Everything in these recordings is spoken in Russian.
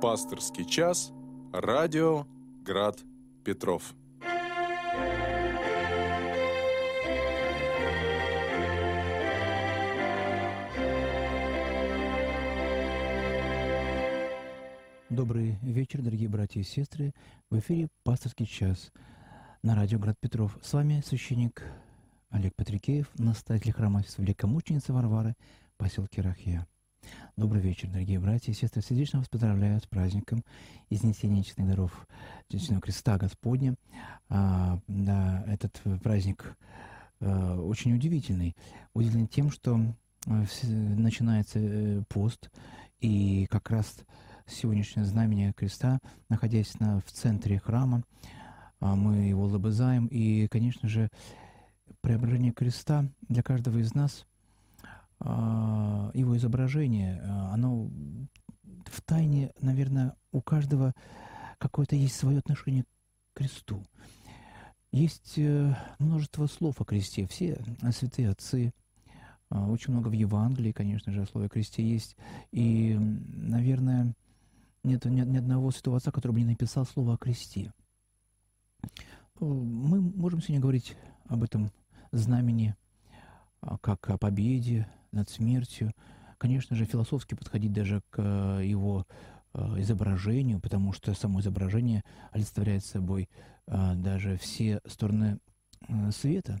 Пасторский час. Радио Град Петров. Добрый вечер, дорогие братья и сестры. В эфире «Пасторский час» на радио «Град Петров». С вами священник Олег Патрикеев, настоятель храма Великомученицы Варвары, поселке Рахия. Добрый вечер, дорогие братья и сестры. Сердечно вас поздравляю с праздником изнесения честных даров Честного Креста Господня. А, да, этот праздник а, очень удивительный. Удивительный тем, что а, начинается э, пост, и как раз сегодняшнее знамение креста, находясь на, в центре храма, а, мы его лобызаем. И, конечно же, преображение креста для каждого из нас, его изображение, а, оно в тайне, наверное, у каждого какое-то есть свое отношение к кресту. Есть э, множество слов о кресте. Все святые отцы, очень много в Евангелии, конечно же, о слове кресте есть. И, наверное, нет ни, ни одного святого отца, который бы не написал слово о кресте. Мы можем сегодня говорить об этом знамени, а, как о победе над смертью. Конечно же, философски подходить даже к э, его э, изображению, потому что само изображение олицетворяет собой э, даже все стороны света.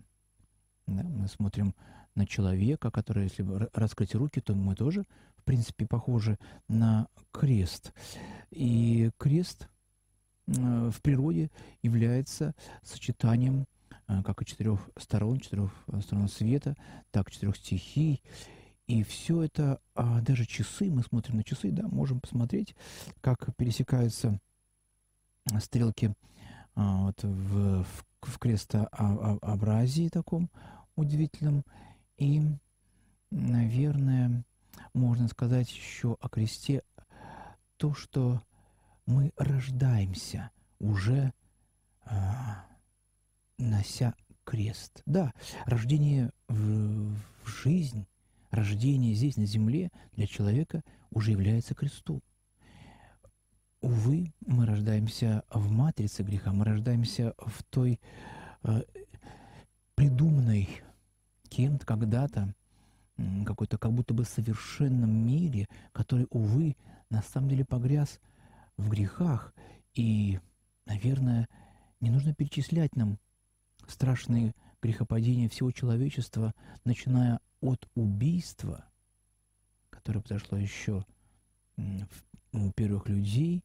Да, мы смотрим на человека, который, если раскрыть руки, то мы тоже, в принципе, похожи на крест. И крест в природе является сочетанием как и четырех сторон, четырех э, сторон света, так четырех стихий. И все это, а даже часы, мы смотрим на часы, да, можем посмотреть, как пересекаются стрелки а, вот в, в, в крестообразии таком удивительном. И, наверное, можно сказать еще о кресте то, что мы рождаемся уже а, нося крест. Да, рождение в, в жизнь, рождение здесь, на земле, для человека уже является крестом. Увы, мы рождаемся в матрице греха, мы рождаемся в той э, придуманной кем-то когда-то, какой-то как будто бы совершенном мире, который, увы, на самом деле погряз в грехах. И, наверное, не нужно перечислять нам страшные грехопадения всего человечества, начиная от убийства, которое произошло еще у первых людей,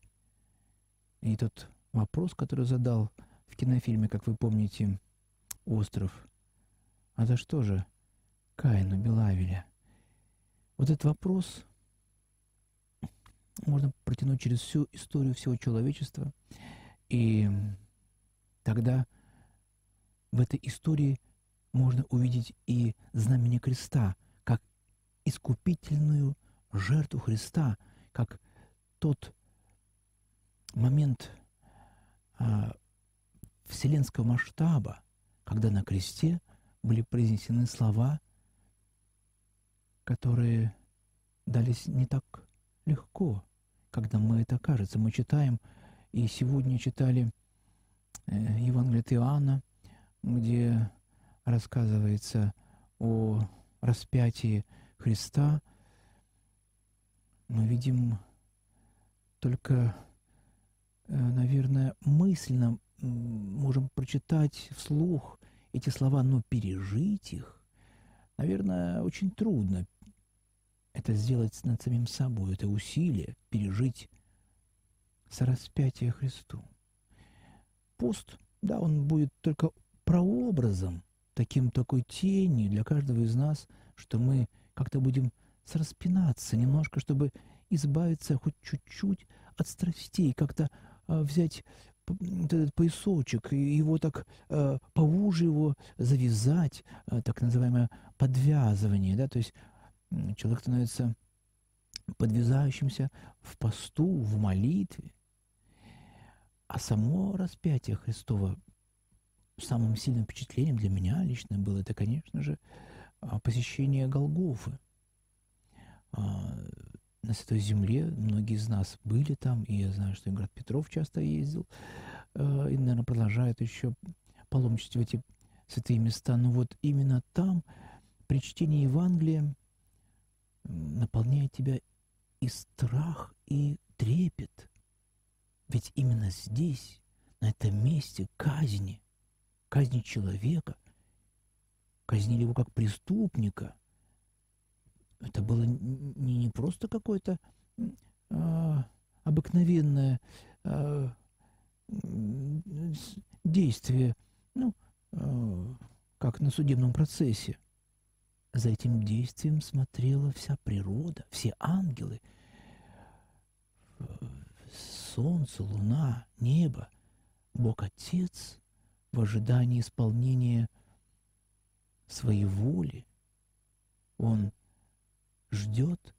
и тот вопрос, который задал в кинофильме, как вы помните, «Остров», а за что же Каин убил Авеля? Вот этот вопрос можно протянуть через всю историю всего человечества, и тогда – в этой истории можно увидеть и знамение креста, как искупительную жертву Христа, как тот момент а, вселенского масштаба, когда на кресте были произнесены слова, которые дались не так легко, когда мы это кажется. Мы читаем, и сегодня читали э, Евангелие от Иоанна, где рассказывается о распятии Христа, мы видим только, э, наверное, мысленно можем прочитать вслух эти слова, но пережить их, наверное, очень трудно. Это сделать над самим собой, это усилие пережить сораспятие Христу. Пост, да, он будет только прообразом, таким такой тенью для каждого из нас, что мы как-то будем сраспинаться немножко, чтобы избавиться хоть чуть-чуть от страстей, как-то э, взять этот поясочек, и его так э, поуже его завязать, э, так называемое подвязывание, да, то есть человек становится подвязающимся в посту, в молитве. А само распятие Христова самым сильным впечатлением для меня лично было это, конечно же, а, посещение Голгофы. А, на Святой Земле. Многие из нас были там, и я знаю, что и Град Петров часто ездил, э, и, наверное, продолжает еще паломничать в эти святые места. Но вот именно там, при чтении Евангелия, наполняет тебя и страх, и трепет. Ведь именно здесь, на этом месте казни, казни человека, казнили его как преступника. Это было не, не просто какое-то а, обыкновенное а, действие, ну, а, как на судебном процессе. За этим действием смотрела вся природа, все ангелы, солнце, луна, небо, Бог Отец в ожидании исполнения своей воли. Он ждет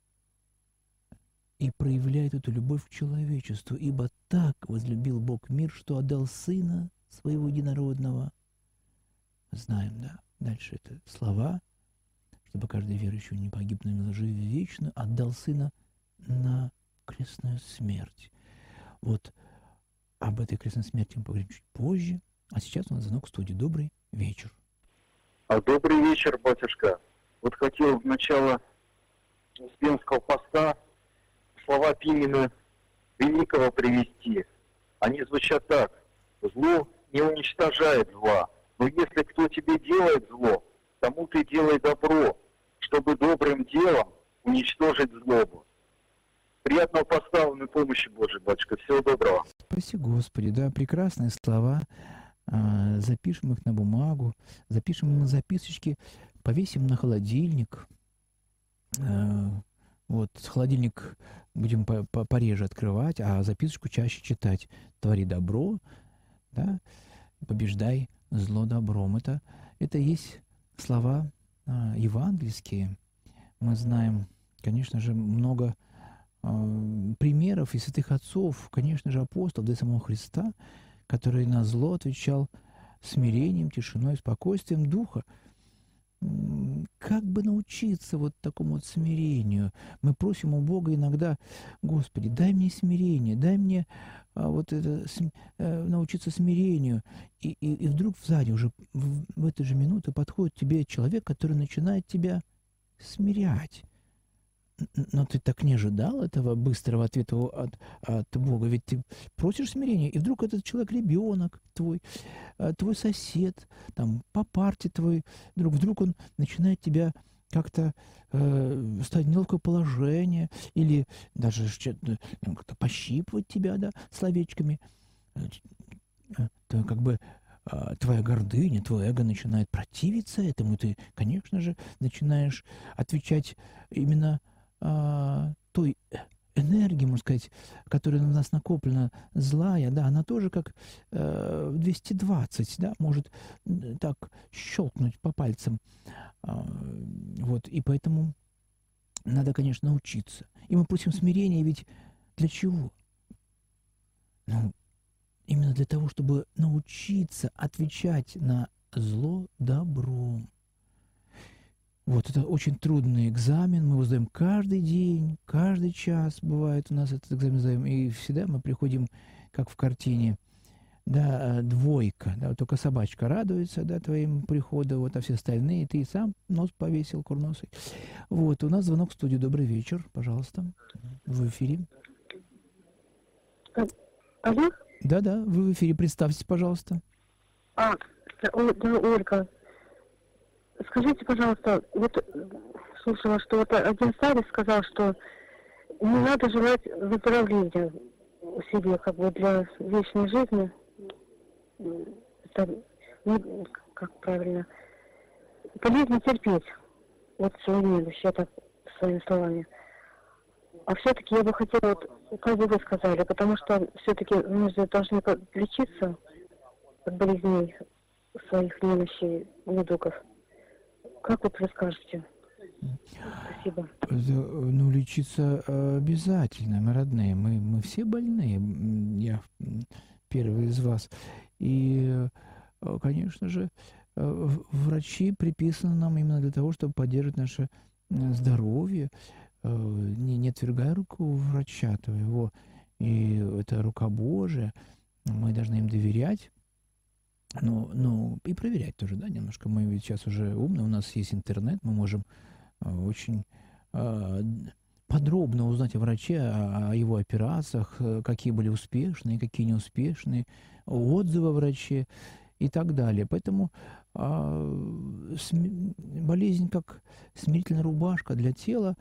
и проявляет эту любовь к человечеству, ибо так возлюбил Бог мир, что отдал Сына Своего Единородного. Знаем, да, дальше это слова – чтобы каждый верующий не погиб, но имел жизнь вечную, отдал Сына на крестную смерть. Вот об этой крестной смерти мы поговорим чуть позже. А сейчас у нас звонок в студии. Добрый вечер. А добрый вечер, батюшка. Вот хотел в начало Успенского поста слова Пимена Великого привести. Они звучат так. Зло не уничтожает зла, но если кто тебе делает зло, тому ты делай добро, чтобы добрым делом уничтожить злобу. Приятного поставленной помощи Божьей, батюшка. Всего доброго. Спасибо, Господи. Да, прекрасные слова. А, запишем их на бумагу, запишем на записочки, повесим на холодильник. А, вот, холодильник будем пореже открывать, а записочку чаще читать. Твори добро, да, побеждай зло добром. Это, это есть слова а, евангельские, мы знаем, конечно же, много а, примеров и святых отцов, конечно же, апостолов, да и самого Христа, который на зло отвечал смирением, тишиной, спокойствием духа. Как бы научиться вот такому вот смирению? Мы просим у Бога иногда, Господи, дай мне смирение, дай мне а, вот это, э, научиться смирению. И, и, и вдруг сзади уже в, в эту же минуту подходит тебе человек, который начинает тебя смирять. Но ты так не ожидал этого быстрого ответа от, от Бога, ведь ты просишь смирения, и вдруг этот человек ребенок твой, э, твой сосед, там, по парте твой, вдруг, вдруг он начинает тебя как-то э, стать в неловкое положение или даже э, как-то пощипывать тебя, да, словечками, э, то как бы а, твоя гордыня, твое эго начинает противиться этому, ты, конечно же, начинаешь отвечать именно а, той энергии, можно сказать, которая на нас накоплена, злая, да, она тоже как э, 220, да, может так щелкнуть по пальцам. А, вот, и поэтому надо, конечно, научиться. И мы просим смирения, ведь для чего? Ну, именно для того, чтобы научиться отвечать на зло добром. Вот это очень трудный экзамен, мы его сдаем каждый день, каждый час бывает у нас этот экзамен сдаем, и всегда мы приходим, как в картине, да, э, двойка, да, только собачка радуется, да, твоим приходу, вот, а все остальные, ты сам нос повесил курносый. Вот, у нас звонок в студию, добрый вечер, пожалуйста, в эфире. Алло? Да-да, вы в эфире, представьтесь, пожалуйста. А, да, Ольга. Скажите, пожалуйста, вот слушала, что вот один старец сказал, что не надо желать выздоровления себе как бы для вечной жизни, это, ну, как правильно, полезно терпеть. Вот свою немощь, это своими словами. А все-таки я бы хотела, вот, как бы вы сказали, потому что все-таки мы же должны лечиться от болезней своих немощей, недугов. Как вот вы скажете? Спасибо. Ну, лечиться э, обязательно, мы родные. Мы, мы все больные. Я первый из вас. И, э, конечно же, э, врачи приписаны нам именно для того, чтобы поддерживать наше здоровье, не, не отвергай руку врача твоего, и это рука Божия, мы должны им доверять, ну, ну, и проверять тоже, да, немножко. Мы ведь сейчас уже умные, у нас есть интернет, мы можем очень подробно узнать о враче, о, его операциях, э, какие были успешные, какие неуспешные, отзывы о враче и так далее. Поэтому см, болезнь как смирительная рубашка для тела,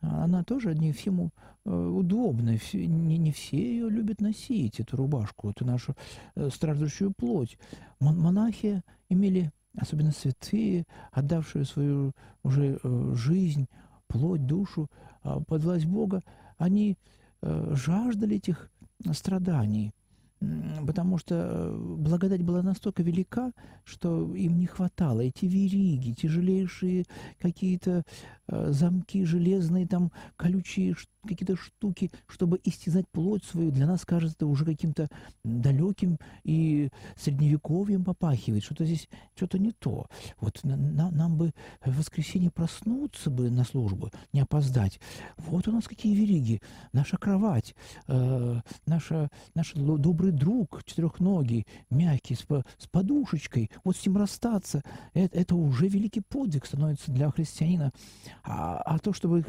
она тоже не всем э, удобна. Не, не все ее любят носить, эту рубашку, эту нашу э, страждущую плоть. Монахи имели, особенно святые, отдавшие свою уже жизнь, плоть, душу а, под власть Бога, они э, жаждали этих страданий, потому что э, благодать была настолько велика, что им не хватало. Эти вериги, тяжелейшие какие-то э, замки железные, там колючие какие-то штуки, чтобы истязать плоть свою, для нас кажется уже каким-то далеким и средневековьем попахивает. Что-то здесь, что-то не то. Вот на, нам бы в воскресенье проснуться бы на службу, не опоздать. Вот у нас какие вериги. Наша кровать, э, наша, наш добрый друг, четырехногий, мягкий, с, с подушечкой. Вот с ним расстаться, это, это уже великий подвиг становится для христианина. А, а то, чтобы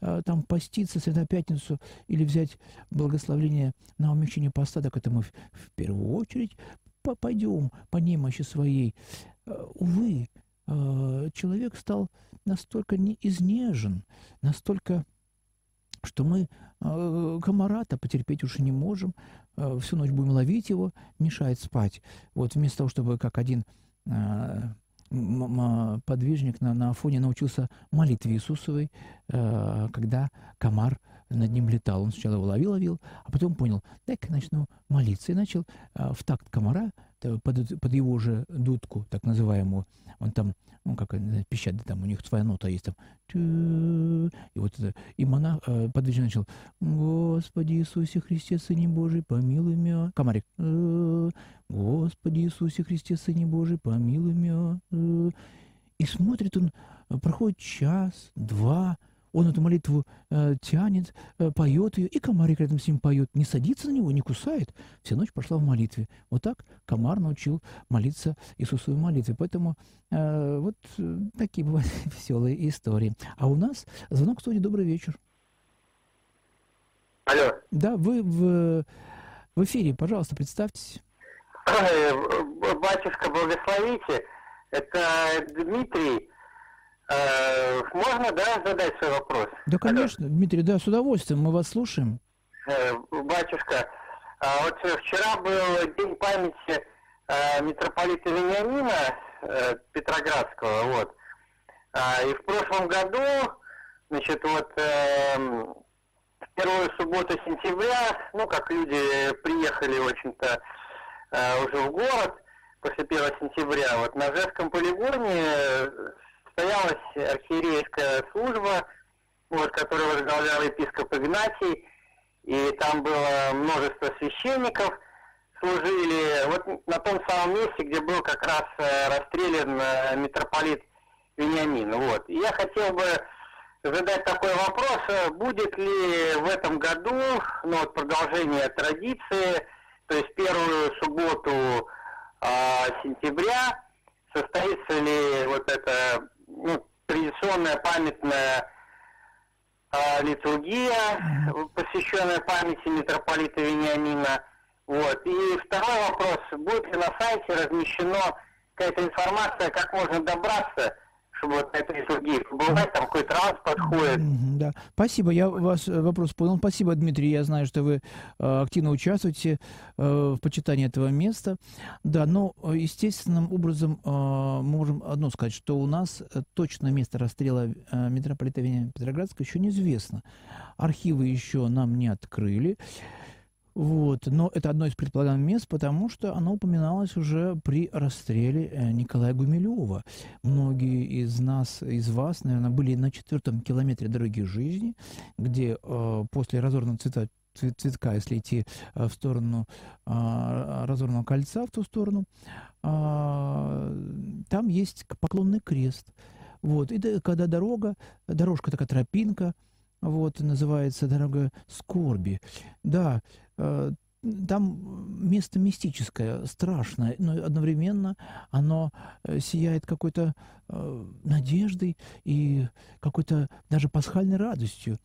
э, там поститься, на пятницу или взять благословение на умещение поста, так это мы в, в первую очередь пойдем по немощи своей. Э, увы, э, человек стал настолько не изнежен, настолько, что мы э, комара-то потерпеть уже не можем, всю ночь будем ловить его, мешает спать. Вот вместо того, чтобы как один подвижник на, на Афоне научился молитве Иисусовой, когда комар над ним летал. Он сначала его ловил-ловил, а потом понял, дай-ка начну молиться. И начал а, в такт комара, под, под его же дудку, так называемую, он там, ну, как пищать, там у них своя нота есть там. И вот это, и монах, э, подвижный начал, Господи Иисусе Христе, Сыне Божий, помилуй меня. Комарик, Господи Иисусе Христе, Сыне Божий, помилуй меня. И смотрит он, проходит час, два, он эту молитву э, тянет, э, поет ее, и комарик рядом с ним поет. Не садится на него, не кусает. Вся ночь прошла в молитве. Вот так комар научил молиться Иисусовой молитве. Поэтому э, вот э, такие бывают веселые истории. А у нас звонок в студии «Добрый вечер». Алло. Да, вы в, в эфире, пожалуйста, представьтесь. Батюшка, благословите. Это Дмитрий Э, можно, да, задать свой вопрос? Да, конечно, Алло. Дмитрий, да, с удовольствием, мы вас слушаем. Э, батюшка, а вот вчера был день памяти э, митрополита Вениамина Петроградского, вот. А, и в прошлом году, значит, вот в первую субботу сентября, ну, как люди приехали, в общем-то, уже в город после 1 сентября, вот на Жевском полигоне состоялась архиерейская служба, вот, которую возглавлял епископ Игнатий, и там было множество священников, служили вот на том самом месте, где был как раз э, расстрелян э, митрополит Вениамин. Вот. И я хотел бы задать такой вопрос, э, будет ли в этом году ну, вот продолжение традиции, то есть первую субботу э, сентября, состоится ли вот это ну, традиционная памятная э, литургия, посвященная памяти митрополита Вениамина. Вот. И второй вопрос, будет ли на сайте размещена какая-то информация, как можно добраться вот это из других бывает, там какой транспорт ходит. Да, спасибо, я вас э, вопрос понял. Спасибо, Дмитрий, я знаю, что вы э, активно участвуете э, в почитании этого места. Да, но естественным образом можем одно сказать, что у нас точно место расстрела митрополита Вениамина Петроградского еще неизвестно. Архивы еще нам не открыли. Вот. Но это одно из предполагаемых мест, потому что оно упоминалось уже при расстреле э, Николая Гумилева. Многие из нас, из вас, наверное, были на четвертом километре дороги жизни, где э, после разорванного цвета цветка, если идти э, в сторону э, разорванного кольца, в ту сторону, э, там есть поклонный крест. Вот. И когда дорога, дорожка такая тропинка, вот, называется «Дорога скорби». Да, там место мистическое, страшное, но одновременно оно э, сияет какой-то э, надеждой и какой-то даже пасхальной радостью.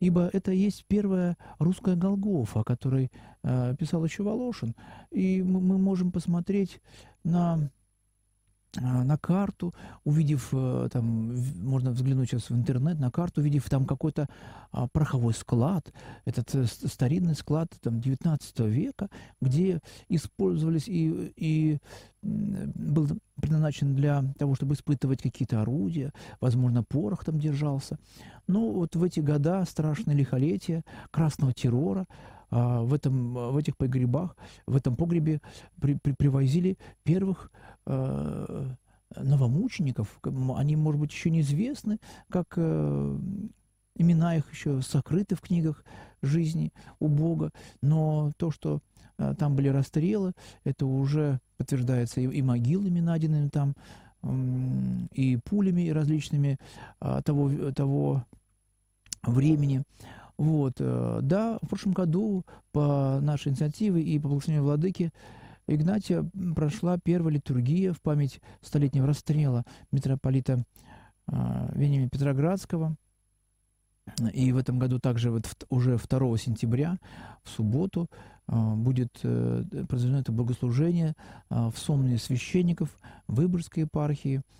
Ибо это есть первая русская Голгофа, о которой э, писал еще Волошин. И мы, можем посмотреть на на карту, увидев, э, там, можно взглянуть сейчас в интернет, на карту, увидев там какой-то а, пороховой склад, этот э, старинный склад там, 19 века, где использовались и, и был предназначен для того, чтобы испытывать какие-то орудия, возможно, порох там держался. Но вот в эти года страшное лихолетие, красного террора, а, в, этом, в этих погребах, в этом погребе при, при, привозили первых э, новомучеников. Они, может быть, еще неизвестны, как э, имена их еще сокрыты в книгах жизни у Бога, но то, что э, там были расстрелы, это уже подтверждается и, и могилами найденными там, и пулями различными э, того, того времени. Вот, э, да, в прошлом году по нашей инициативе и по благословению Владыки Игнатия прошла первая литургия в память столетнего расстрела митрополита э, Вениамина Петроградского. И в этом году также вот уже 2 сентября, в субботу, э, будет произведено это богослужение в сонные священников Выборгской епархии –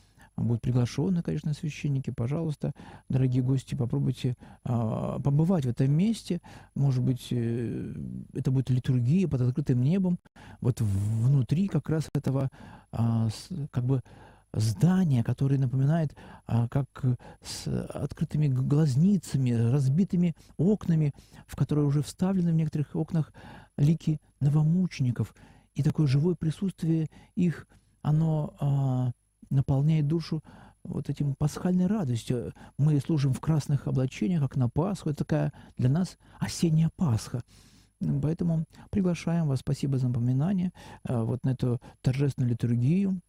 будут приглашены, конечно, священники, пожалуйста, дорогие гости, попробуйте а, побывать в этом месте. Может быть, э, это будет литургия под открытым небом. Вот внутри как раз этого а, с, как бы здания, которое напоминает а, как с открытыми глазницами, разбитыми окнами, в которые уже вставлены в некоторых окнах лики новомучеников. И такое живое присутствие их, оно а, наполняет душу вот этим пасхальной радостью. Мы служим в красных облачениях, как на Пасху. Это такая для нас осенняя Пасха. Поэтому приглашаем вас, спасибо за напоминание, э, вот на эту торжественную литургию.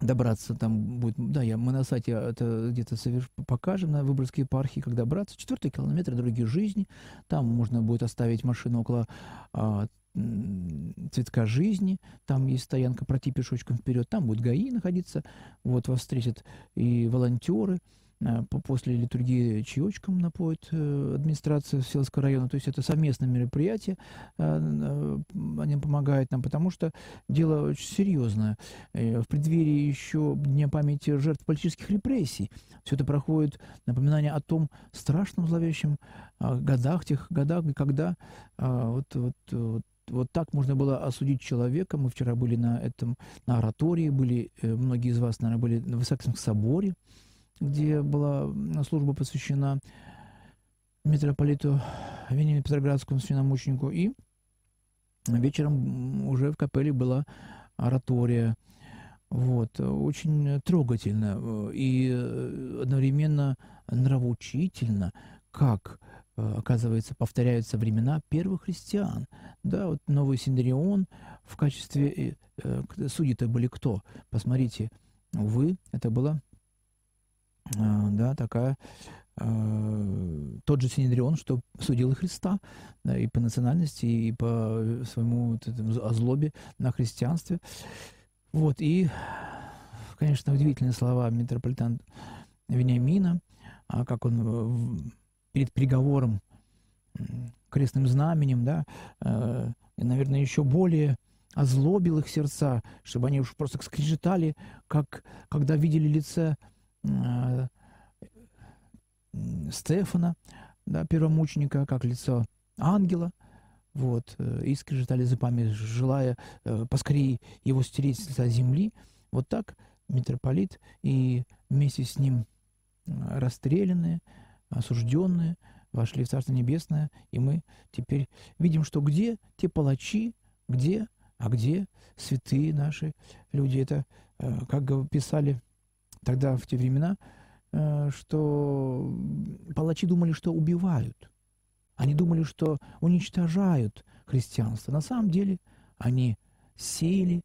Добраться там будет, да, я, мы на сайте это где-то соверш, покажем на Выборгской епархии, как добраться. Четвертый километр дороги жизни. Там можно будет оставить машину около а, цветка жизни, там есть стоянка, пройти пешочком вперед, там будет ГАИ находиться, вот вас встретят и волонтеры, а, после литургии чаечком напоит э, администрация Селского района. То есть это совместное мероприятие, а, они помогают нам, потому что дело очень серьезное. Э, в преддверии еще Дня памяти жертв политических репрессий все это проходит напоминание о том страшном зловещем годах, тех годах, когда вот, вот, вот вот так можно было осудить человека. Мы вчера были на этом, на оратории, были, э, многие из вас, наверное, были на Высоком соборе, где была служба посвящена митрополиту Вениамину Петроградскому священномученику. И вечером уже в капелле была оратория. Вот, очень трогательно и одновременно нравоучительно, как Э, оказывается, повторяются времена первых христиан. Да, вот новый Синдрион в качестве... Э, э судьи-то были кто? Посмотрите, увы, это была, э, да, такая... Э, тот же Синедрион, что судил и Христа, да, и по национальности, и по своему вот этому озлобе на христианстве. Вот, и, конечно, удивительные слова митрополита Вениамина, а как он перед приговором, крестным знаменем, да, э, и, наверное, еще более озлобил их сердца, чтобы они уж просто скрежетали, как когда видели лице э, Стефана, да, первомученика, как лицо ангела, вот, э, и скрежетали зубами, желая э, поскорее его стереть с лица земли. Вот так митрополит и вместе с ним э, расстрелянные, осужденные, вошли в Царство Небесное, и мы теперь видим, что где те палачи, где, а где святые наши люди. Это, э, как писали тогда в те времена, э, что палачи думали, что убивают. Они думали, что уничтожают христианство. На самом деле они сеяли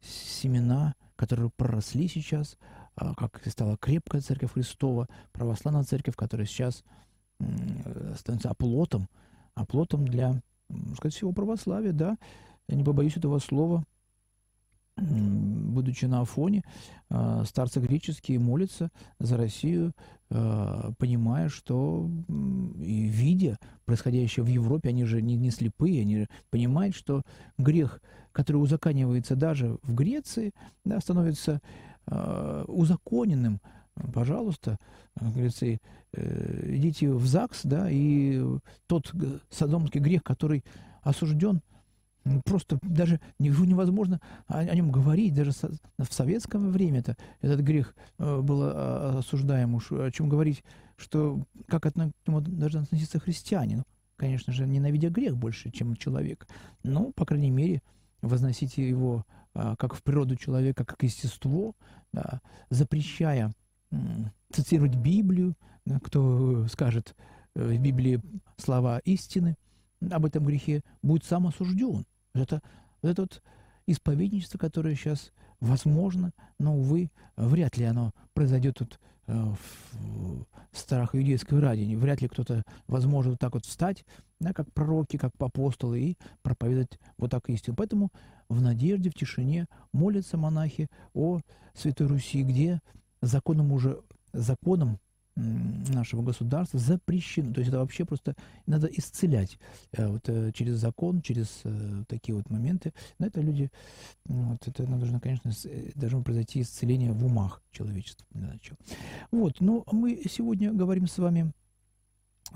семена, которые проросли сейчас, как стала крепкая церковь Христова, православная церковь, которая сейчас становится оплотом, оплотом для, сказать, всего православия, да, я не побоюсь этого слова, будучи на Афоне, а, старцы греческие молятся за Россию, а, понимая, что и видя происходящее в Европе, они же не, не слепые, они понимают, что грех, который узаканивается даже в Греции, да, становится узаконенным. Пожалуйста, говорится, э, идите в ЗАГС, да, и тот садомский грех, который осужден – Просто даже невозможно о, нем говорить, даже в советское время это, этот грех э, был а, осуждаем, уж о чем говорить, что как к нему должны относиться христиане. Ну, конечно же, ненавидя грех больше, чем человек. Но, по крайней мере, возносите его а, как в природу человека, как естество, да, запрещая цитировать Библию, кто скажет э, в Библии слова истины об этом грехе, будет сам осужден. Это, это вот исповедничество, которое сейчас возможно, но, увы, вряд ли оно произойдет тут э, в страх иудейской ради. Вряд ли кто-то возможно вот так вот встать, да, как пророки, как апостолы, и проповедовать вот так истину. Поэтому в надежде, в тишине молятся монахи о Святой Руси, где законом уже законом нашего государства запрещено. То есть это вообще просто надо исцелять э, вот, э, через закон, через э, такие вот моменты. Но это люди, вот, это нужно, конечно, должно произойти исцеление в умах человечества. Вот, но мы сегодня говорим с вами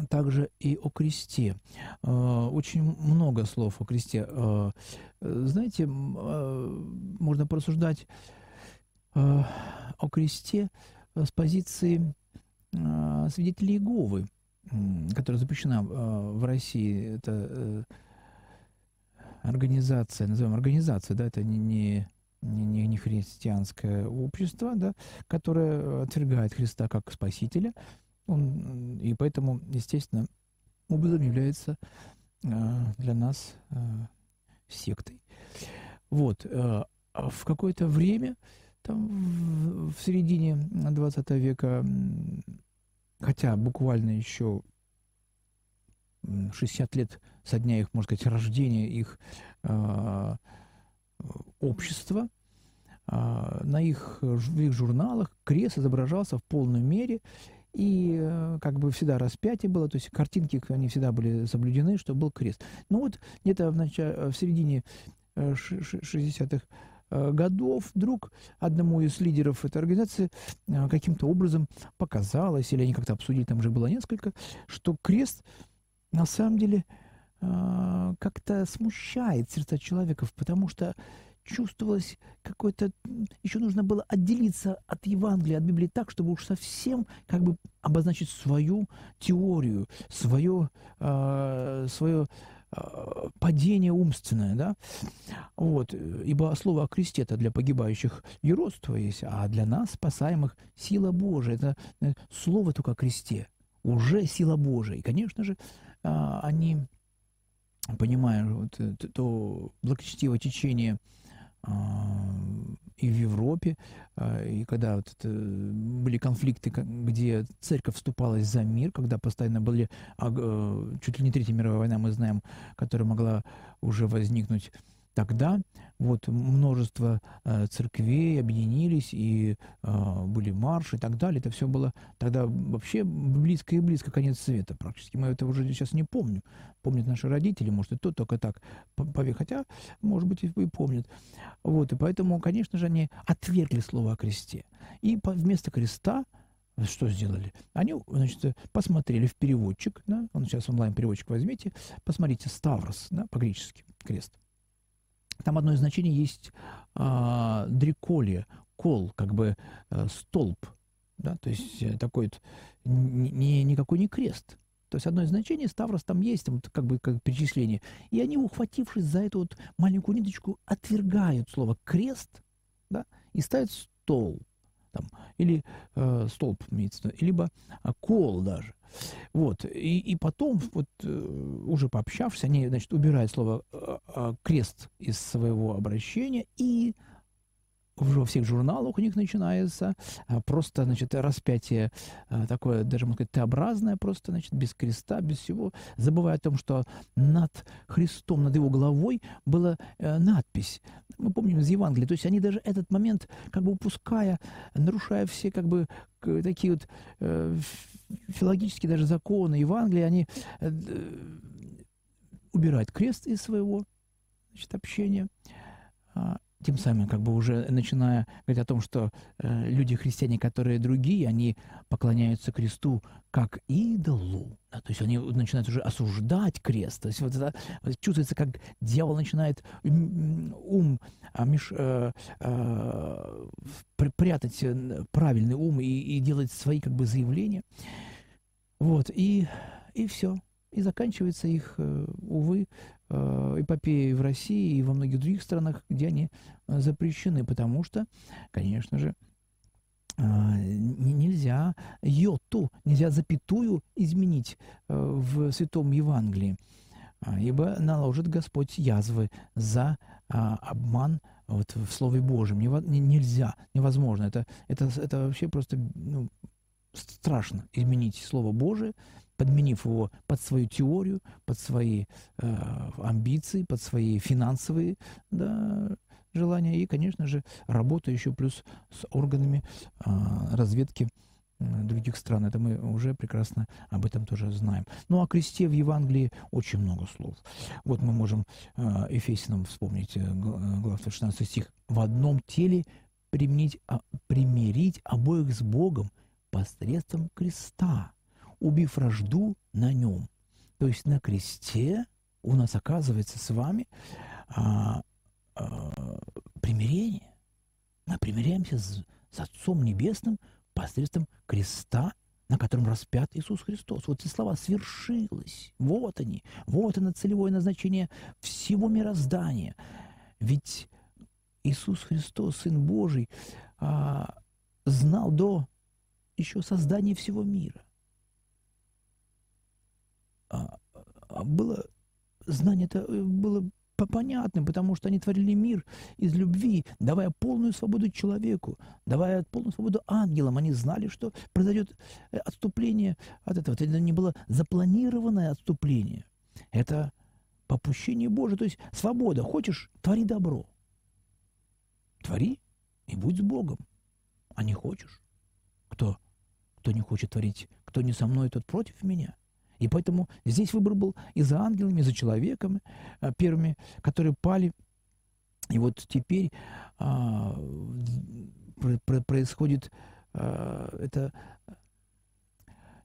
также и о кресте. Очень много слов о кресте. Знаете, можно порассуждать о кресте с позиции а, свидетелей Иеговы, которая запрещена а, в России. Это э, организация, назовем организация, да, это не, не, не, не христианское общество, да, которое отвергает Христа как Спасителя. Он, и поэтому, естественно, образом является а, для нас сектой. Вот. В какое-то время, там, в середине 20 века, хотя буквально еще 60 лет со дня их, можно сказать, рождения, их э, общества, э, на их, в их журналах крест изображался в полной мере, и э, как бы всегда распятие было, то есть картинки, они всегда были соблюдены, что был крест. Ну вот где-то в, начале, в середине 60-х Э, годов вдруг одному из лидеров этой организации э, каким-то образом показалось, или они как-то обсудили, там же было несколько, что крест на самом деле э, как-то смущает сердца человеков, потому что чувствовалось какое-то... Еще нужно было отделиться от Евангелия, от Библии так, чтобы уж совсем как бы обозначить свою теорию, свое, э, свое Э, падение умственное, да, вот, ибо слово о кресте это для погибающих юродство есть, а для нас, спасаемых, сила Божия, это э, слово только о кресте, уже сила Божия, и, конечно же, а, они, понимая вот, э, то благочестивое течение и в Европе, а, и когда вот это, были конфликты, где церковь вступалась за мир, когда постоянно были, э, чуть ли не Третья мировая война, мы знаем, которая могла уже возникнуть Тогда вот множество э, церквей объединились, и э, были марши и так далее. Это все было тогда вообще близко и близко конец света практически. Мы это уже сейчас не помним. Помнят наши родители, может, и то только так, хотя, может быть, и помнят. Вот, и поэтому, конечно же, они отвергли слово о кресте. И вместо креста что сделали? Они, значит, посмотрели в переводчик, да, он сейчас онлайн-переводчик возьмите, посмотрите, Ставрос, да, по-гречески, крест – там одно из значений есть э, дриколия, кол, как бы э, столб, да, то есть э, такой вот, не, никакой не крест. То есть одно из значений Ставрос там есть, там как бы как перечисление. И они, ухватившись за эту вот маленькую ниточку, отвергают слово крест, да, и ставят стол, там, или э, столб, имеется, либо э, кол даже. Вот. И, и потом, вот, э, уже пообщавшись, они, значит, убирают слово э, э, «крест» из своего обращения и во всех журналах у них начинается а, просто, значит, распятие а, такое, даже, можно сказать, Т-образное просто, значит, без креста, без всего, забывая о том, что над Христом, над его головой была э, надпись. Мы помним из Евангелия. То есть они даже этот момент, как бы упуская, нарушая все, как бы, такие вот э, филологические даже законы Евангелия, они э, убирают крест из своего значит, общения. А, тем самым как бы уже начиная говорить о том, что э, люди-христиане, которые другие, они поклоняются кресту как идолу. То есть они начинают уже осуждать крест. То есть вот это чувствуется, как дьявол начинает ум а, меж, э, э, прятать э, правильный ум и, и делать свои как бы заявления. Вот, и, и все. И заканчивается их, э, увы, Э, эпопеи в России и во многих других странах, где они запрещены, потому что, конечно же, нельзя йоту, нельзя запятую изменить в Святом Евангелии, а, ибо наложит Господь язвы за а, обман вот, в Слове Божьем. Нельзя, невозможно. Это, это, это вообще просто ну, страшно изменить Слово Божие, подменив его под свою теорию, под свои э, амбиции, под свои финансовые да, желания и, конечно же, работа еще плюс с органами э, разведки других стран. Это мы уже прекрасно об этом тоже знаем. Ну, о кресте в Евангелии очень много слов. Вот мы можем э, Ефесиным вспомнить, э, глава 16 стих. «В одном теле применить, а, примирить обоих с Богом посредством креста, убив вражду на нем. То есть на кресте у нас оказывается с вами а, а, примирение. Мы примиряемся с, с Отцом Небесным посредством креста, на котором распят Иисус Христос. Вот эти слова «свершилось». Вот они. Вот оно целевое назначение всего мироздания. Ведь Иисус Христос, Сын Божий, а, знал до еще создания всего мира. А, а было знание это э, было понятным, потому что они творили мир из любви, давая полную свободу человеку, давая полную свободу ангелам. Они знали, что произойдет э, отступление от этого. Это не было запланированное отступление. Это попущение Божие, то есть свобода. Хочешь, твори добро. Твори и будь с Богом. А не хочешь? Кто? Кто не хочет творить? Кто не со мной, тот против меня – и поэтому здесь выбор был и за ангелами, и за человеками, а, первыми, которые пали. И вот теперь а, происходит а, это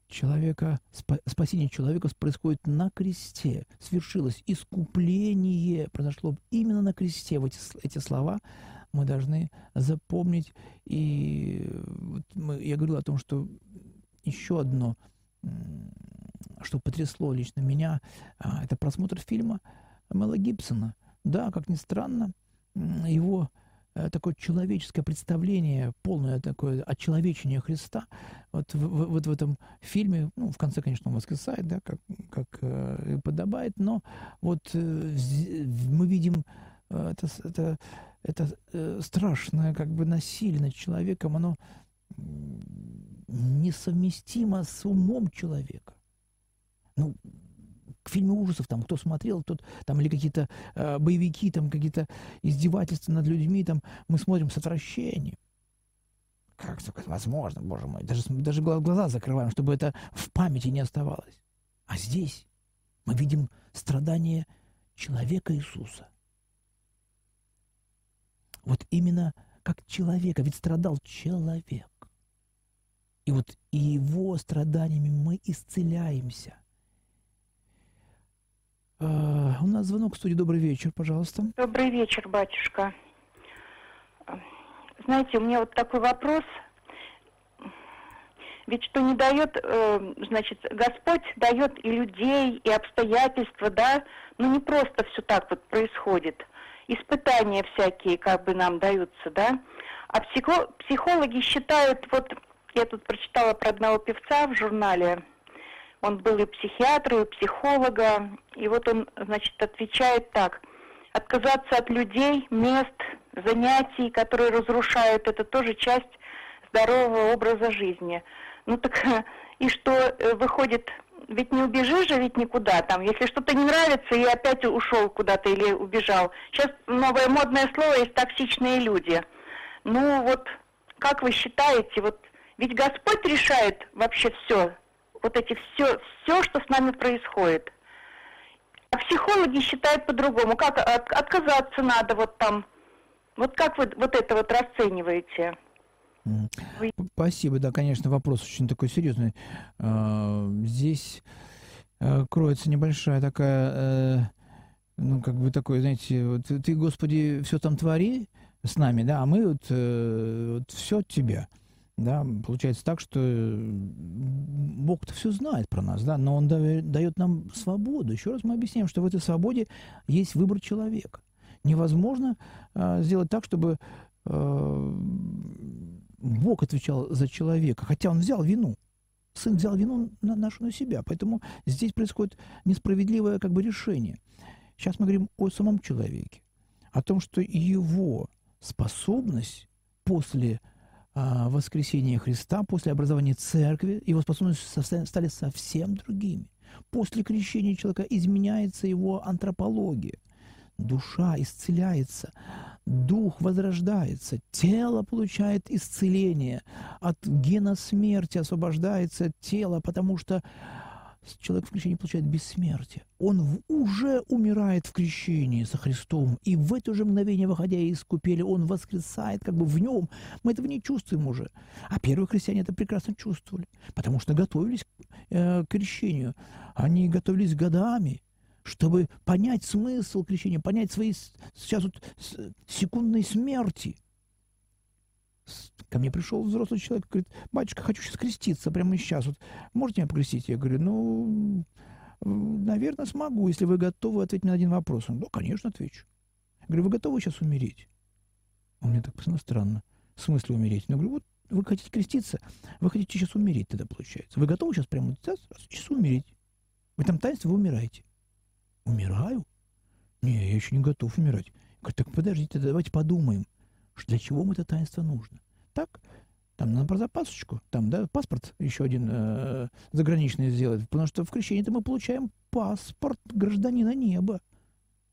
человека, спасение человека происходит на кресте, свершилось искупление, произошло именно на кресте. Вот эти, эти слова мы должны запомнить. И мы, я говорил о том, что еще одно что потрясло лично меня, а, это просмотр фильма Мела Гибсона. Да, как ни странно, его э, такое человеческое представление, полное такое отчеловечение Христа, вот в, в, вот в этом фильме, ну, в конце, конечно, он воскресает, да, как, как э, подобает, но вот э, мы видим э, это, это, это э, страшное как бы насилие над человеком, оно несовместимо с умом человека ну, к фильму ужасов, там, кто смотрел, тот, там, или какие-то э, боевики, там, какие-то издевательства над людьми, там, мы смотрим с отвращением. Как такое возможно, боже мой? Даже, даже глаза закрываем, чтобы это в памяти не оставалось. А здесь мы видим страдания человека Иисуса. Вот именно как человека, ведь страдал человек. И вот его страданиями мы исцеляемся. А, у нас звонок в студии. Добрый вечер, пожалуйста. Добрый вечер, батюшка. Знаете, у меня вот такой вопрос. Ведь что не дает, э, значит, Господь дает и людей, и обстоятельства, да, ну не просто все так вот происходит. Испытания всякие как бы нам даются, да. А психо психологи считают, вот я тут прочитала про одного певца в журнале, он был и психиатр, и психолога. И вот он, значит, отвечает так. Отказаться от людей, мест, занятий, которые разрушают, это тоже часть здорового образа жизни. Ну так и что э, выходит, ведь не убежишь же ведь никуда там, если что-то не нравится и опять ушел куда-то или убежал. Сейчас новое модное слово есть токсичные люди. Ну вот, как вы считаете, вот ведь Господь решает вообще все, вот эти все, все, что с нами происходит. А психологи считают по-другому. Как от, отказаться надо вот там. Вот как вы вот это вот расцениваете? Спасибо, да, конечно, вопрос очень такой серьезный. А, здесь э, кроется небольшая такая, э, ну, как бы такой, знаете, вот ты, Господи, все там твори с нами, да, а мы вот, э, вот все от тебя. Да, получается так, что Бог-то все знает про нас, да, но Он дает нам свободу. Еще раз мы объясняем, что в этой свободе есть выбор человека. Невозможно э, сделать так, чтобы э, Бог отвечал за человека, хотя он взял вину. Сын взял вину на нашу на себя. Поэтому здесь происходит несправедливое как бы решение. Сейчас мы говорим о самом человеке, о том, что его способность после воскресения Христа, после образования церкви, его способности стали совсем другими. После крещения человека изменяется его антропология. Душа исцеляется, дух возрождается, тело получает исцеление, от гена смерти освобождается тело, потому что человек в крещении получает бессмертие. Он уже умирает в крещении со Христом, и в это же мгновение, выходя из купели, он воскресает как бы в нем. Мы этого не чувствуем уже. А первые христиане это прекрасно чувствовали, потому что готовились э, к крещению. Они готовились годами, чтобы понять смысл крещения, понять свои сейчас вот секундной смерти. Ко мне пришел взрослый человек, говорит, батюшка, хочу сейчас креститься прямо сейчас. Вот можете меня покрестить? Я говорю, ну, наверное, смогу, если вы готовы ответить на один вопрос. Он, да, конечно, отвечу. Я говорю, вы готовы сейчас умереть? Он мне так посмотрел странно. В смысле умереть? Я говорю, вот вы хотите креститься, вы хотите сейчас умереть тогда, получается. Вы готовы сейчас прямо сейчас, сейчас умереть? В этом таинстве вы умираете. Умираю? Не, я еще не готов умирать. Говорю, так подождите, давайте подумаем, для чего мы это таинство нужно. Так, там надо про запасочку, там, да, паспорт еще один э, заграничный сделать, потому что в крещении-то мы получаем паспорт гражданина неба.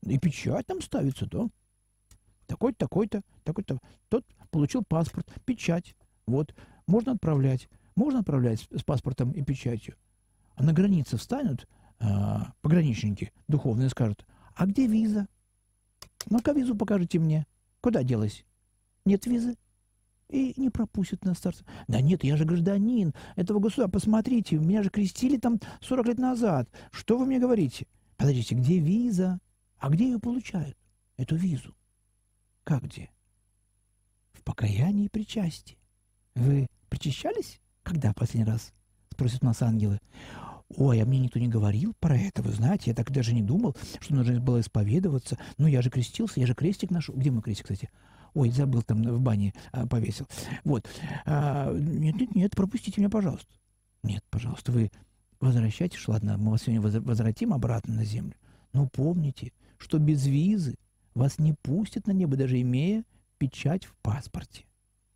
И печать там ставится, да. Такой-то, такой-то, такой-то. Тот получил паспорт, печать. Вот, можно отправлять. Можно отправлять с паспортом и печатью. А на границе встанут – а, пограничники духовные скажут, а где виза? Ну-ка визу покажите мне. Куда делась? Нет визы? И не пропустят на старца. Да нет, я же гражданин этого государства. Посмотрите, меня же крестили там 40 лет назад. Что вы мне говорите? Подождите, где виза? А где ее получают? Эту визу? Как где? В покаянии и причастии. Вы причащались? Когда последний раз? Спросят нас ангелы. Ой, а мне никто не говорил про это, вы знаете, я так даже не думал, что нужно было исповедоваться. Ну, я же крестился, я же крестик нашел. Где мой крестик, кстати? Ой, забыл, там в бане а, повесил. Вот. А, нет, нет, нет, пропустите меня, пожалуйста. Нет, пожалуйста, вы возвращайтесь, ладно, мы вас сегодня возвратим обратно на землю. Но помните, что без визы вас не пустят на небо, даже имея печать в паспорте.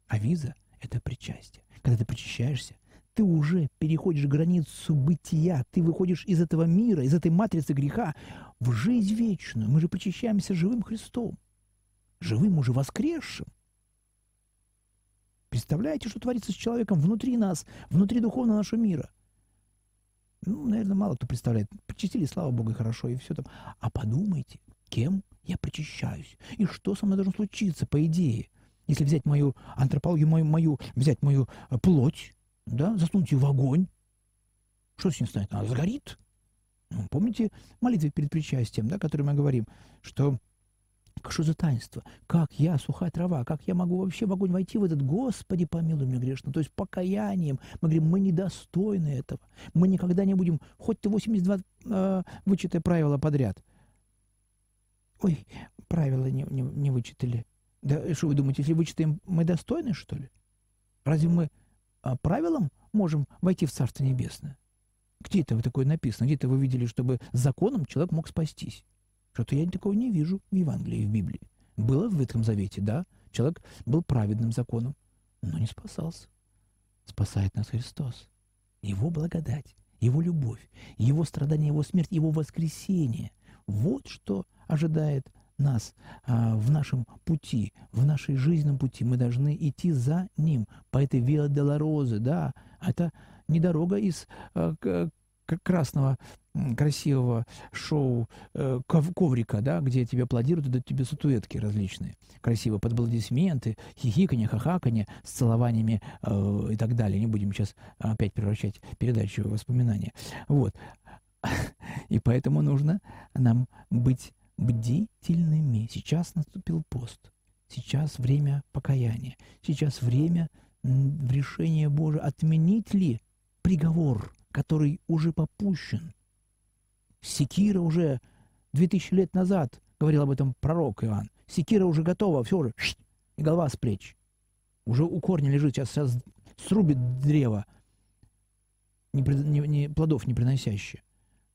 А виза — это причастие. Когда ты причащаешься, ты уже переходишь границу бытия, ты выходишь из этого мира, из этой матрицы греха в жизнь вечную. Мы же почищаемся живым Христом, живым уже воскресшим. Представляете, что творится с человеком внутри нас, внутри духовного нашего мира? Ну, наверное, мало кто представляет. Почистили, слава Богу, и хорошо, и все там. А подумайте, кем я причащаюсь? И что со мной должно случиться, по идее? Если взять мою антропологию, мою, мою взять мою э, плоть, да, засунуть ее в огонь. Что с ней станет? Она сгорит. Ну, помните молитвы перед причастием, да, которой мы говорим, что что за таинство? Как я, сухая трава, как я могу вообще в огонь войти в этот Господи, помилуй меня грешно. То есть покаянием. Мы говорим, мы недостойны этого. Мы никогда не будем, хоть ты 82 э, вычитай правила подряд. Ой, правила не, не, не вычитали. Да что вы думаете, если вычитаем, мы достойны, что ли? Разве мы а, правилам можем войти в Царство Небесное? Где это такое написано? Где-то вы видели, чтобы законом человек мог спастись? Что-то я такого не вижу в Евангелии, в Библии. Было в Ветхом Завете, да. Человек был праведным законом, но не спасался. Спасает нас Христос. Его благодать, Его любовь, Его страдания, Его смерть, Его воскресение. Вот что ожидает нас а, в нашем пути, в нашей жизненном пути. Мы должны идти за Ним по этой Виа Деларозе, да. Это не дорога из а, красного красивого шоу э, коврика, да, где тебе аплодируют, дают тебе статуэтки различные, красивые под аплодисменты, хихиканье, хахаканье с целованиями э, и так далее. Не будем сейчас опять превращать передачу в воспоминания. Вот. И поэтому нужно нам быть бдительными. Сейчас наступил пост. Сейчас время покаяния. Сейчас время в решение Божие. Отменить ли приговор, который уже попущен? Секира уже 2000 лет назад, говорил об этом пророк Иоанн. Секира уже готова, все уже, и голова с плеч. Уже у корня лежит, сейчас, сейчас срубит древо, не, не, не, плодов не приносящее.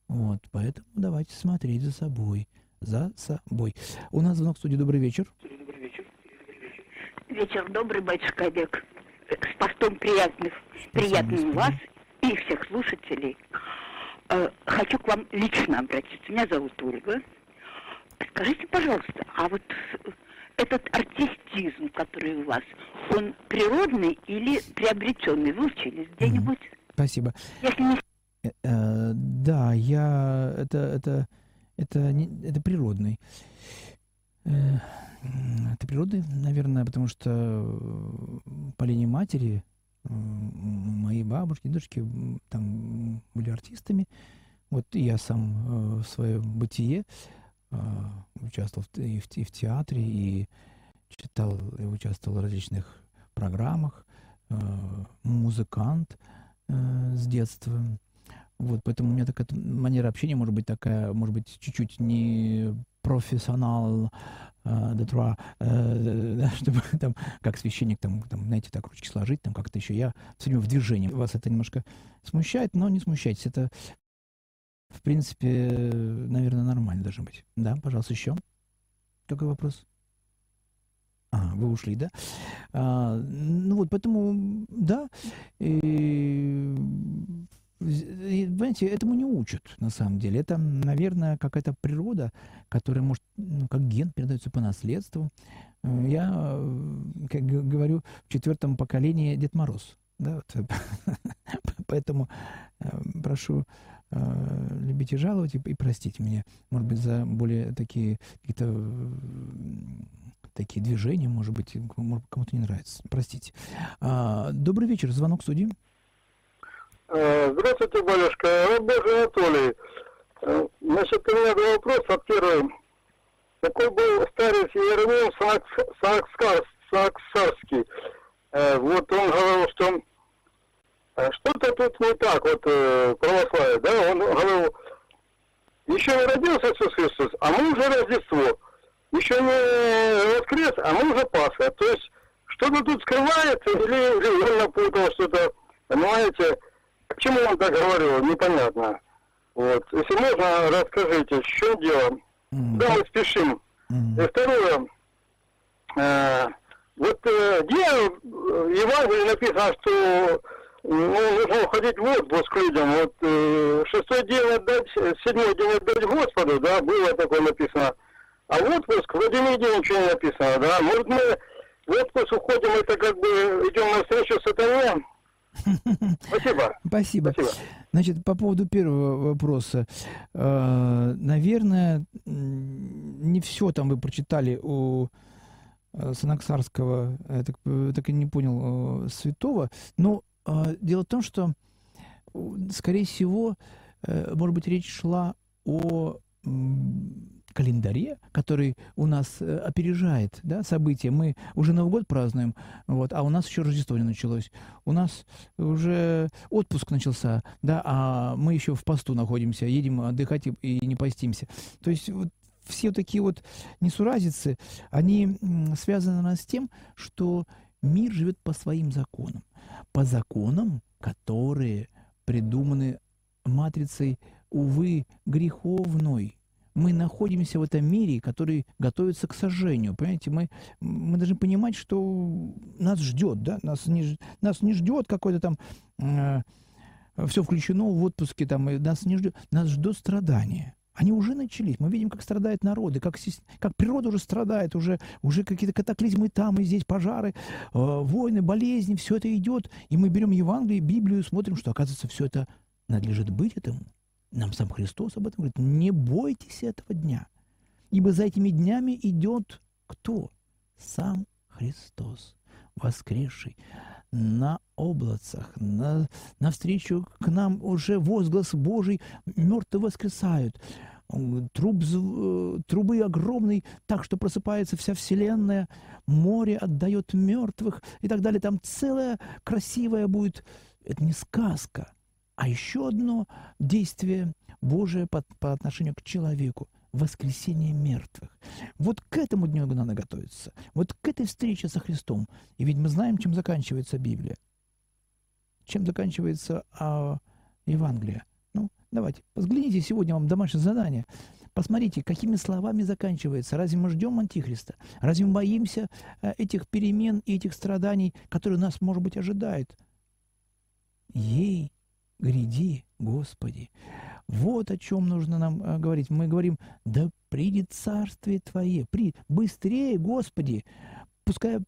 Вот, поэтому давайте смотреть за собой, за собой. У нас звонок в студии. Добрый вечер. Добрый вечер. Вечер добрый, батюшка Олег. С постом приятных, приятным вас и всех слушателей. Э, хочу к вам лично обратиться. Меня зовут Ольга. Скажите, пожалуйста, а вот этот артистизм, который у вас, он природный или приобретенный? Вы учились где-нибудь? Спасибо. Если не... Э, э, да, я... Это, это, это, не, это природный. Э, это природный, наверное, потому что по линии матери мои бабушки, дедушки там были артистами. Вот я сам э, в свое бытие э, участвовал и в, и в театре, и читал, и участвовал в различных программах, э, музыкант с детства. Вот, поэтому у меня такая манера общения может быть такая, может быть, чуть-чуть не профессионал, э, э, чтобы там, как священник, там, там, знаете, так ручки сложить, там как-то еще. Я все время в движении. Вас это немножко смущает, но не смущайтесь. Это, в принципе, наверное, нормально должно быть. Да, пожалуйста, еще. Какой вопрос? А, вы ушли, да? А, ну вот, поэтому, да, и Понимаете, этому не учат, на самом деле. Это, наверное, какая-то природа, которая, может, ну, как ген передается по наследству. Э, я, э, как говорю, в четвертом поколении Дед Мороз. Да, вот. Поэтому э, прошу любить и жаловать и, и простить меня, может быть, за более такие какие-то такие движения, может быть, кому-то не нравится. Простите. А, добрый вечер, звонок судьи. Э, здравствуйте, батюшка. Божий Анатолий. Э, значит, у меня два вопроса. Первый. Такой был старец Еремин Саксарский. Э, вот он говорил, что что-то тут не так, вот православие, да, он говорил, еще не родился Иисус Христос, а мы уже Рождество. Еще не воскрес, а мы уже Пасха. То есть что-то тут скрывается, или, или он напутал что-то, понимаете? Почему он так говорил, непонятно. Вот. Если можно, расскажите, в чем дело? Mm-hmm. Да, мы спешим. Mm-hmm. И второе, э, вот э, где в Евангелии написано, что ну, нужно уходить в отпуск людям. Вот э, шестой день отдать, седьмой день отдать Господу, да, было такое написано. А в отпуск вроде нигде ничего не написано, да. Может мы в отпуск уходим, это как бы идем навстречу сатане, Спасибо. Спасибо. Спасибо. Значит, по поводу первого вопроса. Э, наверное, не все там вы прочитали у э, Санаксарского, я так, так и не понял, святого. Но э, дело в том, что, скорее всего, может быть, речь шла о календаре, который у нас э, опережает да, события. Мы уже Новый год празднуем, вот, а у нас еще Рождество не началось. У нас уже отпуск начался, да, а мы еще в посту находимся, едем отдыхать и, и не постимся. То есть вот все такие вот несуразицы, они связаны с тем, что мир живет по своим законам. По законам, которые придуманы матрицей, увы, греховной, Мы находимся в этом мире, который готовится к сожжению. Понимаете, мы, мы должны понимать, что нас ждет, да, нас не, нас не ждет какой-то там э, все включено в отпуске, там, и нас не ждет, нас ждет страдания. Они уже начались. Мы видим, как страдают народы, как, как природа уже страдает, уже, уже какие-то катаклизмы там и здесь, пожары, э, войны, болезни, все это идет. И мы берем Евангелие, Библию, смотрим, что, оказывается, все это надлежит быть этому. Нам сам Христос об этом говорит. Не бойтесь этого дня, ибо за этими днями идет кто? Сам Христос, воскресший на облацах, на, навстречу к нам уже возглас Божий, мертвые воскресают. Труб, трубы огромный, так что просыпается вся вселенная, море отдает мертвых и так далее. Там целая красивая будет, это не сказка, а еще одно действие Божие по, по отношению к человеку – воскресение мертвых. Вот к этому дню надо готовиться. Вот к этой встрече со Христом. И ведь мы знаем, чем заканчивается Библия. Чем заканчивается а, Евангелие. Ну, давайте, взгляните сегодня вам домашнее задание. Посмотрите, какими словами заканчивается. Разве мы ждем Антихриста? Разве мы боимся э, этих перемен и этих страданий, которые нас, может быть, ожидают? Ей гряди, Господи. Вот о чем нужно нам э, говорить. Мы говорим, да придет царствие Твое, при, быстрее, Господи, пускай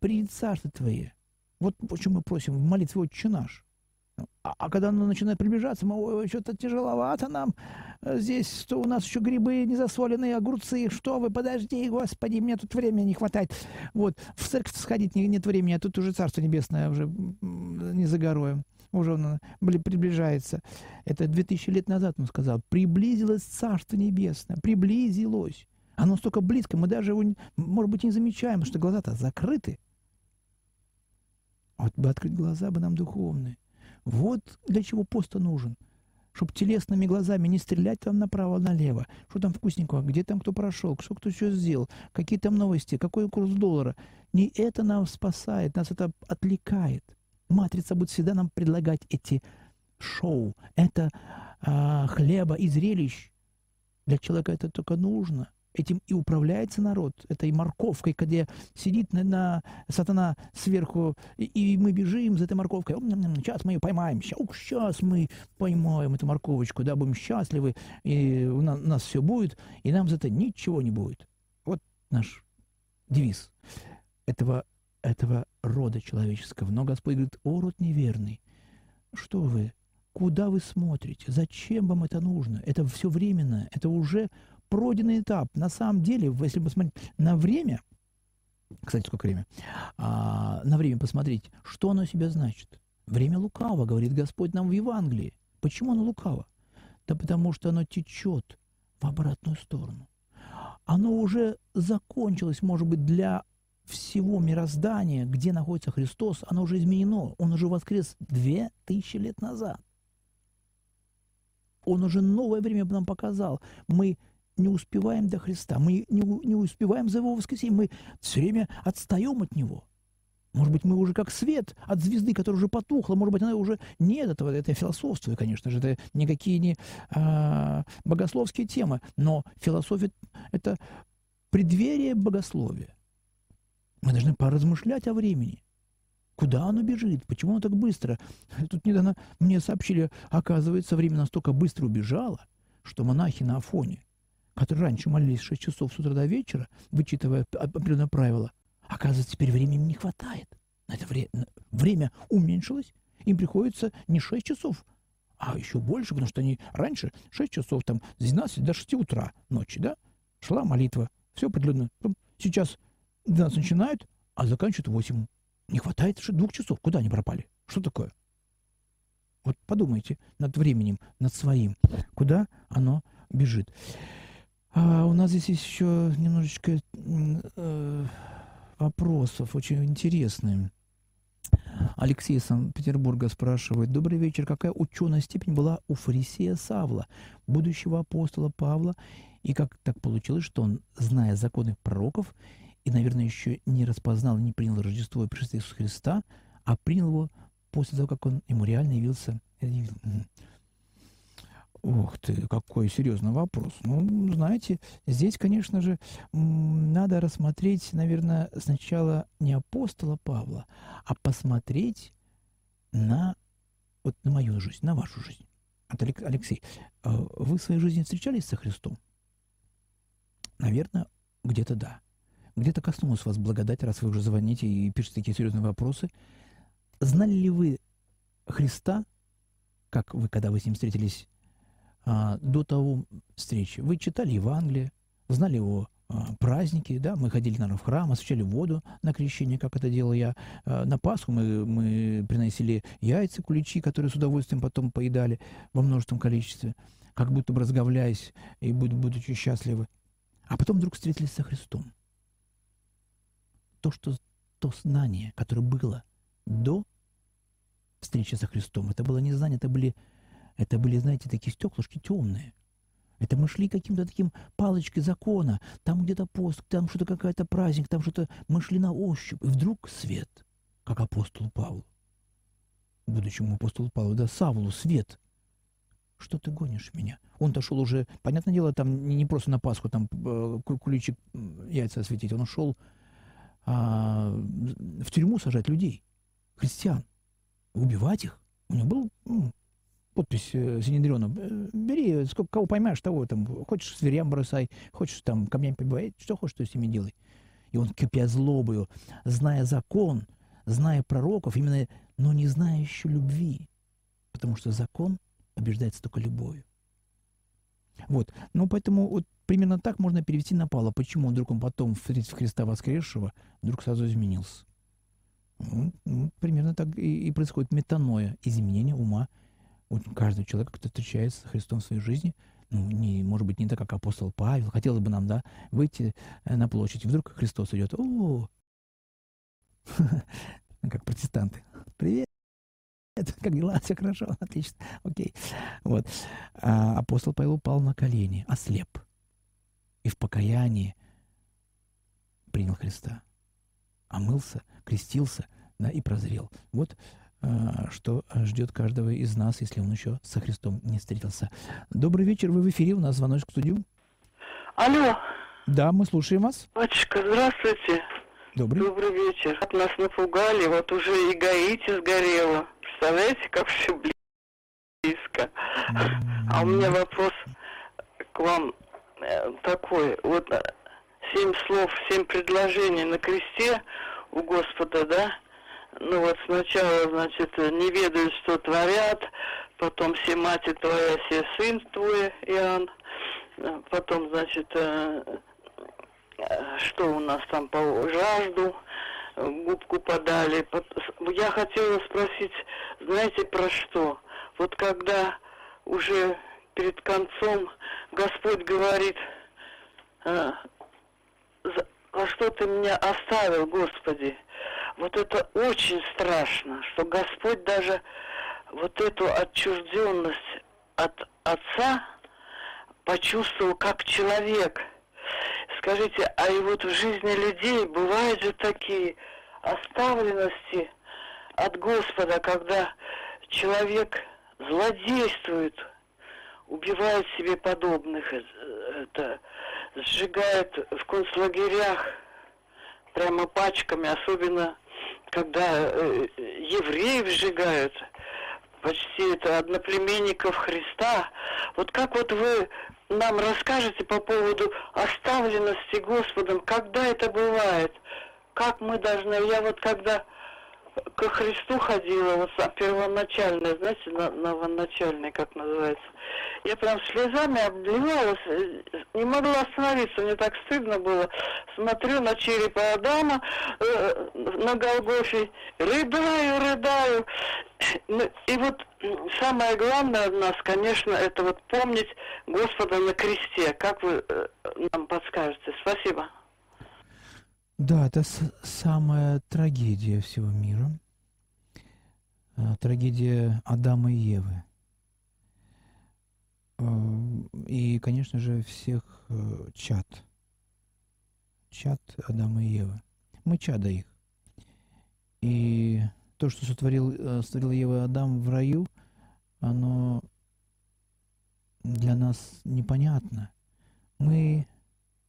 придет царствие Твое. Вот почему мы просим в молитве «Отче наш». А, а когда оно начинает приближаться, мы, что-то тяжеловато нам э, здесь, что у нас еще грибы не засоленные, огурцы, что вы, подожди, Господи, мне тут времени не хватает. Вот, в церковь сходить нет времени, а тут уже Царство Небесное уже не за горою уже он приближается. Это 2000 лет назад он сказал. Приблизилось Царство Небесное, приблизилось. Оно столько близко, мы даже его, может быть, не замечаем, что глаза-то закрыты. Вот бы открыть глаза бы нам духовные. Вот для чего пост нужен. Чтобы телесными глазами не стрелять там направо-налево. Что там вкусненького, где там кто прошел, что кто все сделал, какие там новости, какой курс доллара. Не это нас спасает, нас это отвлекает. Матрица будет всегда нам предлагать эти шоу. Это а, хлеба и зрелищ. Для человека это только нужно. Этим и управляется народ, этой морковкой, где сидит на, на сатана сверху, и, и мы бежим за этой морковкой. Сейчас мы ее поймаем, сейчас мы поймаем эту морковочку, да, будем счастливы, и у нас, у нас все будет, и нам за это ничего не будет. Вот наш девиз этого этого рода человеческого. Но Господь говорит, о, род неверный, что вы, куда вы смотрите, зачем вам это нужно? Это все временно, это уже пройденный этап. На самом деле, если посмотреть на время, кстати, сколько время, а, на время посмотреть, что оно себя значит. Время лукаво, говорит Господь нам в Евангелии. Почему оно лукаво? Да потому что оно течет в обратную сторону. Оно уже закончилось, может быть, для всего мироздания, где находится Христос, оно уже изменено. Он уже воскрес две тысячи лет назад. Он уже новое время нам показал. Мы не успеваем до Христа, мы не, не успеваем за Его воскресенье, мы все время отстаем от Него. Может быть, мы уже как свет от звезды, которая уже потухла, может быть, она уже нет этого, это философство, конечно же, это никакие не а, богословские темы, но философия – это преддверие богословия. Мы должны поразмышлять о времени. Куда оно бежит? Почему оно так быстро? Тут недавно мне сообщили, оказывается, время настолько быстро убежало, что монахи на Афоне, которые раньше молились 6 часов с утра до вечера, вычитывая определенное правило, оказывается, теперь времени не хватает. Это вре- время уменьшилось, им приходится не 6 часов, а еще больше, потому что они раньше 6 часов, там, с 12 до 6 утра ночи, да, шла молитва, все определенно. Сейчас 12 начинают, а заканчивают 8. Не хватает же двух часов. Куда они пропали? Что такое? Вот подумайте над временем, над своим. Куда оно бежит? А у нас здесь есть еще немножечко э, вопросов, очень интересные. Алексей из Санкт-Петербурга спрашивает. Добрый вечер. Какая ученая степень была у фарисея Савла, будущего апостола Павла? И как так получилось, что он, зная законы пророков, наверное, еще не распознал, не принял Рождество и пришествие Иисуса Христа, а принял его после того, как он ему реально явился. Ох ты, какой серьезный вопрос. Ну, знаете, здесь, конечно же, надо рассмотреть, наверное, сначала не апостола Павла, а посмотреть на, вот на мою жизнь, на вашу жизнь. Алексей, а вы в своей жизни встречались со Христом? Наверное, где-то да. Где-то коснулась вас благодать, раз вы уже звоните и пишете такие серьезные вопросы. Знали ли вы Христа, как вы, когда вы с ним встретились а, до того встречи? Вы читали Евангелие, знали его а, праздники, да, мы ходили, наверное, в храм, освещали воду на крещение, как это делал я. А, на Пасху мы, мы приносили яйца, куличи, которые с удовольствием потом поедали во множественном количестве, как будто бы разговляясь и будучи счастливы. А потом вдруг встретились со Христом. То, что то знание, которое было до встречи со Христом, это было не знание, это были, это были, знаете, такие стеклышки темные. Это мы шли каким-то таким палочкой закона. Там где-то пост, там что-то какая-то праздник, там что-то... Мы шли на ощупь. И вдруг свет, как апостолу Павлу. Будущему апостолу Павлу, да, Савлу, свет. Что ты гонишь меня? Он-то шел уже, понятное дело, там не просто на Пасху там э, куличик яйца осветить, он ушел а, в тюрьму сажать людей, христиан, убивать их. У него был ну, подпись э, бери, сколько кого поймаешь, того там, хочешь зверям бросай, хочешь там камнями побивай, что хочешь, что с ними делай. И он, кипя злобою, зная закон, зная пророков, именно, но не зная еще любви. Потому что закон побеждается только любовью. Вот. Ну, поэтому вот примерно так можно перевести на Павла. Почему вдруг он потом, встретив Христа воскресшего, вдруг сразу изменился? Ну, ну, примерно так и, и происходит метаноя, изменение ума. Вот каждый человек, кто встречается с Христом в своей жизни, ну, не, может быть, не так, как апостол Павел. Хотелось бы нам, да, выйти э, на площадь, вдруг Христос идет. О, как протестанты. Привет. Это как дела? Все хорошо, отлично, окей. Вот. А апостол Павел упал на колени, ослеп. И в покаянии принял Христа. Омылся, крестился, да, и прозрел. Вот а, что ждет каждого из нас, если он еще со Христом не встретился. Добрый вечер, вы в эфире, у нас звоночек в студию. Алло. Да, мы слушаем вас. Батюшка, здравствуйте. Добрый. Добрый вечер. От нас напугали, вот уже и Гаити сгорело. Представляете, как все близко. А у меня вопрос к вам э, такой. Вот э, семь слов, семь предложений на кресте у Господа, да? Ну вот сначала, значит, не ведают, что творят, потом все мать твоя, все сын твой, Иоанн, потом, значит, э, что у нас там по жажду, губку подали. Я хотела спросить, знаете, про что? Вот когда уже перед концом Господь говорит, а, что ты меня оставил, Господи? Вот это очень страшно, что Господь даже вот эту отчужденность от Отца почувствовал как человек – Скажите, а и вот в жизни людей бывают же такие оставленности от Господа, когда человек злодействует, убивает себе подобных, э, это, сжигает в концлагерях прямо пачками, особенно когда э, евреев сжигают, почти это одноплеменников Христа. Вот как вот вы нам расскажете по поводу оставленности Господом, когда это бывает, как мы должны, я вот когда ко Христу ходила, вот первоначальная, знаете, новоначальная, как называется, я прям слезами обливалась, э, не могла остановиться, мне так стыдно было. Смотрю на череп Адама э, на Голгофе, рыдаю, рыдаю. Ну, и вот самое главное у нас, конечно, это вот помнить Господа на кресте. Как вы э, нам подскажете? Спасибо. Да, это самая трагедия всего мира. А, трагедия Адама и Евы. А, и, конечно же, всех э, чад. Чад Адама и Евы. Мы чада их. И то, что сотворил, э, сотворил Ева Адам в раю, оно для нас непонятно. Мы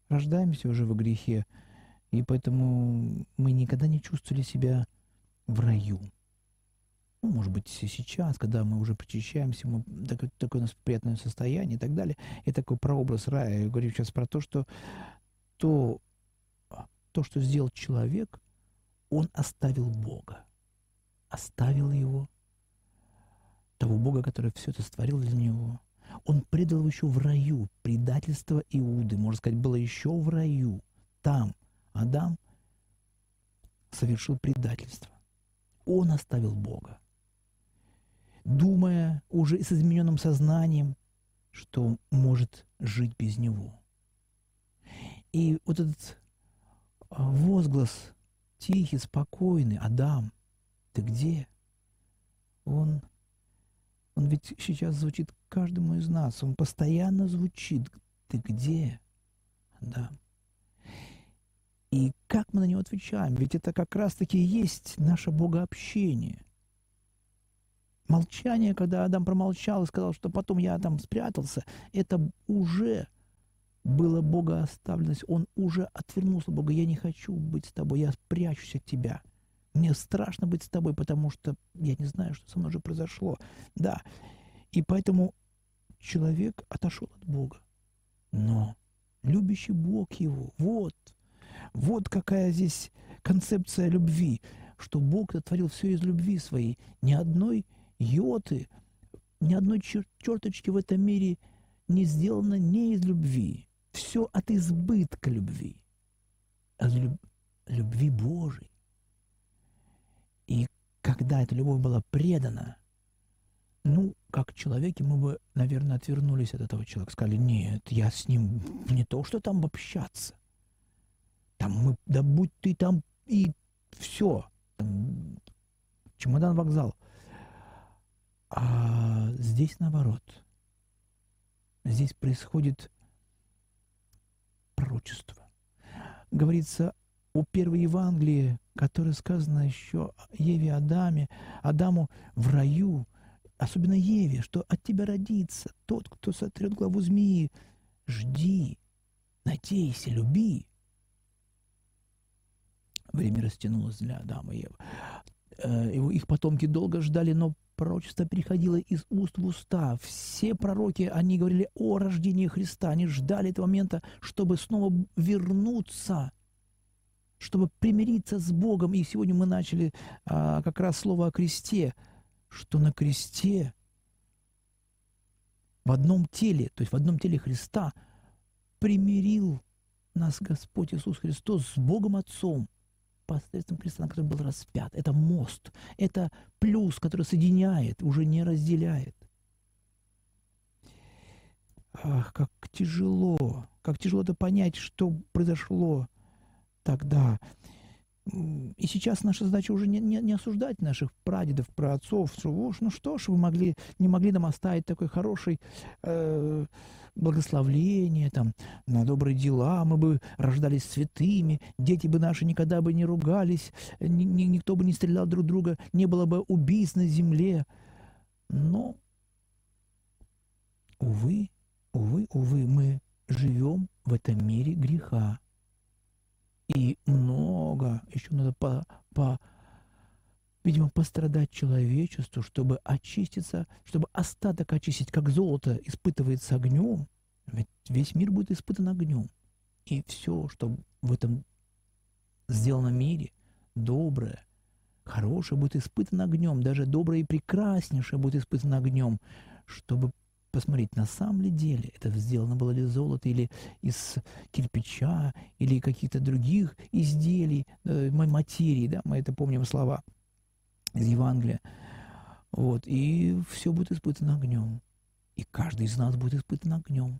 рождаемся уже в грехе, и поэтому мы никогда не чувствовали себя в раю. Ну, может быть, сейчас, когда мы уже причащаемся, мы, такое, такое у нас приятное состояние и так далее. Это такой прообраз рая. Я говорю сейчас про то, что то, то, что сделал человек, он оставил Бога. Оставил его, того Бога, который все это створил для него. Он предал его еще в раю. Предательство Иуды, можно сказать, было еще в раю. Там Адам совершил предательство. Он оставил Бога думая уже с измененным сознанием, что может жить без него. И вот этот а, возглас тихий, спокойный, Адам, ты где? Он, он ведь сейчас звучит каждому из нас, он постоянно звучит, ты где, Адам? И как мы на него отвечаем? Ведь это как раз-таки и есть наше богообщение – Молчание, когда Адам промолчал и сказал, что потом я там спрятался, это уже было богооставленность. Он уже отвернулся Бога. Я не хочу быть с тобой, я спрячусь от тебя. Мне страшно быть с тобой, потому что я не знаю, что со мной уже произошло. Да. И поэтому человек отошел от Бога. Но любящий Бог его, вот, вот какая здесь концепция любви, что Бог сотворил все из любви своей. Ни одной йоты, ни одной чер- черточки в этом мире не сделано не из любви. Все от избытка любви. От люб- любви Божией. И когда эта любовь была предана, ну, как человеки, мы бы, наверное, отвернулись от этого человека. Сказали, нет, я с ним не то, что там общаться. Там мы, да будь ты там и все. Там, чемодан, вокзал. А здесь наоборот. Здесь происходит пророчество. Говорится о первой Евангелии, которое сказано еще Еве Адаме, Адаму в раю, особенно Еве, что от тебя родится тот, кто сотрет главу змеи. Жди, надейся, люби. Время растянулось для Адама и Евы. Э, их потомки долго ждали, но пророчество переходило из уст в уста. Все пророки, они говорили о рождении Христа. Они ждали этого момента, чтобы снова вернуться, чтобы примириться с Богом. И сегодня мы начали а, как раз слово о кресте, что на кресте в одном теле, то есть в одном теле Христа, примирил нас Господь Иисус Христос с Богом Отцом посредством креста, на котором был распят. Это мост, это плюс, который соединяет, уже не разделяет. Ах, как тяжело, как тяжело это понять, что произошло тогда. И сейчас наша задача уже не, не, не осуждать наших прадедов, праотцов, что, ну что ж, вы могли, не могли нам оставить такой хороший э, благословление там, на добрые дела, мы бы рождались святыми, дети бы наши никогда бы не ругались, ни, ни, никто бы не стрелял друг друга, не было бы убийств на земле. Но, увы, увы, увы, мы живем в этом мире греха. И много еще надо по, по, видимо, пострадать человечеству, чтобы очиститься, чтобы остаток очистить, как золото испытывается огнем. Ведь весь мир будет испытан огнем. И все, что в этом сделано мире, доброе, хорошее будет испытано огнем, даже доброе и прекраснейшее будет испытано огнем, чтобы посмотреть, на самом ли деле это сделано было ли золото или из кирпича, или каких-то других изделий, э, материи, да, мы это помним слова из Евангелия. Вот, и все будет испытано огнем. И каждый из нас будет испытан огнем.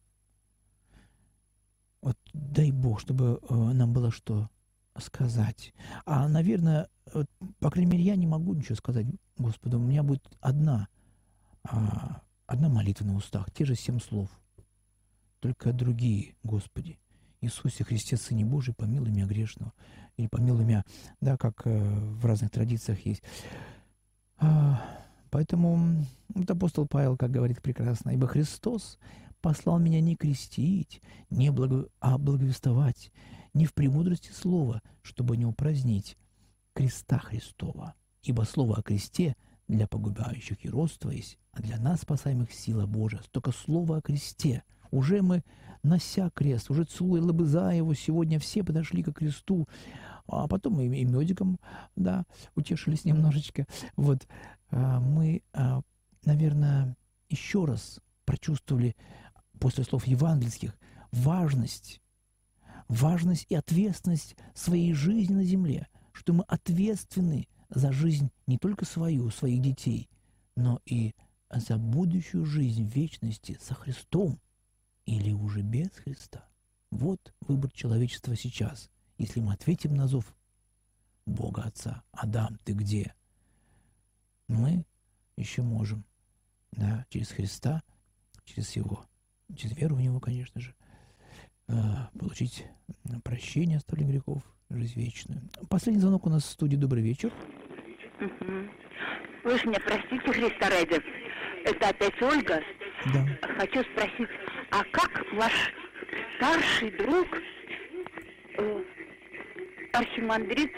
Вот дай Бог, чтобы э, нам было что сказать. А, наверное, вот, по крайней мере, я не могу ничего сказать Господу. У меня будет одна а, Одна молитва на устах, те же семь слов. Только другие, Господи. Иисусе Христе, Сыне Божий, помилуй меня грешного. Или помилуй меня, да, как э, в разных традициях есть. А, Поэтому вот апостол Павел, как говорит прекрасно, «Ибо Христос послал меня не крестить, не благо... а благовествовать, не в премудрости слова, чтобы не упразднить креста Христова. Ибо слово о кресте для погубающих и родства есть, а для нас, спасаемых, сила Божия. Только слово о кресте. Уже мы, нося крест, уже целуя его, сегодня все подошли к кресту, а потом и, и медикам, да, утешились немножечко. Вот а, мы, а, наверное, еще раз прочувствовали после слов евангельских важность, важность и ответственность своей жизни на земле, что мы ответственны за жизнь не только свою, своих детей, но и за будущую жизнь вечности со Христом или уже без Христа. Вот выбор человечества сейчас. Если мы ответим на зов Бога Отца, Адам, ты где? Мы еще можем, да, через Христа, через Его, через веру в Него, конечно же, а, получить прощение оставления грехов, жизнь вечную. Последний звонок у нас в студии. Добрый вечер. Вы меня простите, Христа ради. Это опять Ольга. Да. Хочу спросить, а как ваш старший друг э, архимандрит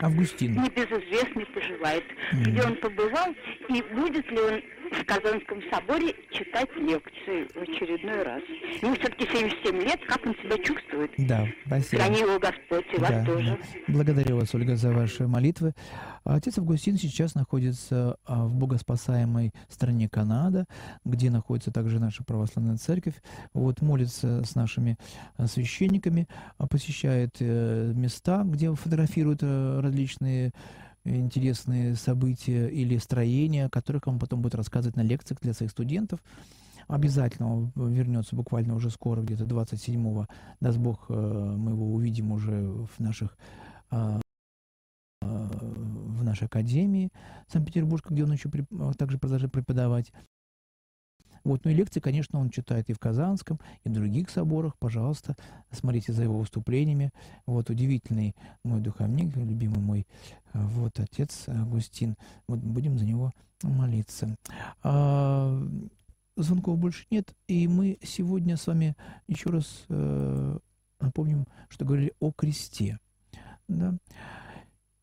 Августин. небезызвестный поживает, mm-hmm. где он побывал, и будет ли он в Казанском соборе читать лекции в очередной раз. Ему все-таки 77 лет, как он себя чувствует? Да, спасибо. Храни его Господь, и вас да, тоже. Да. Благодарю вас, Ольга, за ваши молитвы. Отец Августин сейчас находится а, в богоспасаемой стране Канада, где находится также наша православная церковь. Вот молится с нашими а, священниками, а, посещает э, места, где фотографируют э, различные интересные события или строения, о которых он потом будет рассказывать на лекциях для своих студентов. Обязательно он вернется буквально уже скоро, где-то 27-го, даст Бог, э, мы его увидим уже в наших э, в нашей академии Санкт-Петербургской, где он еще также продолжает преподавать. Вот. Ну и лекции, конечно, он читает и в Казанском, и в других соборах. Пожалуйста, смотрите за его выступлениями. Вот удивительный мой духовник, любимый мой вот отец Августин. Вот будем за него молиться. А, звонков больше нет, и мы сегодня с вами еще раз э, напомним, что говорили о кресте. Да?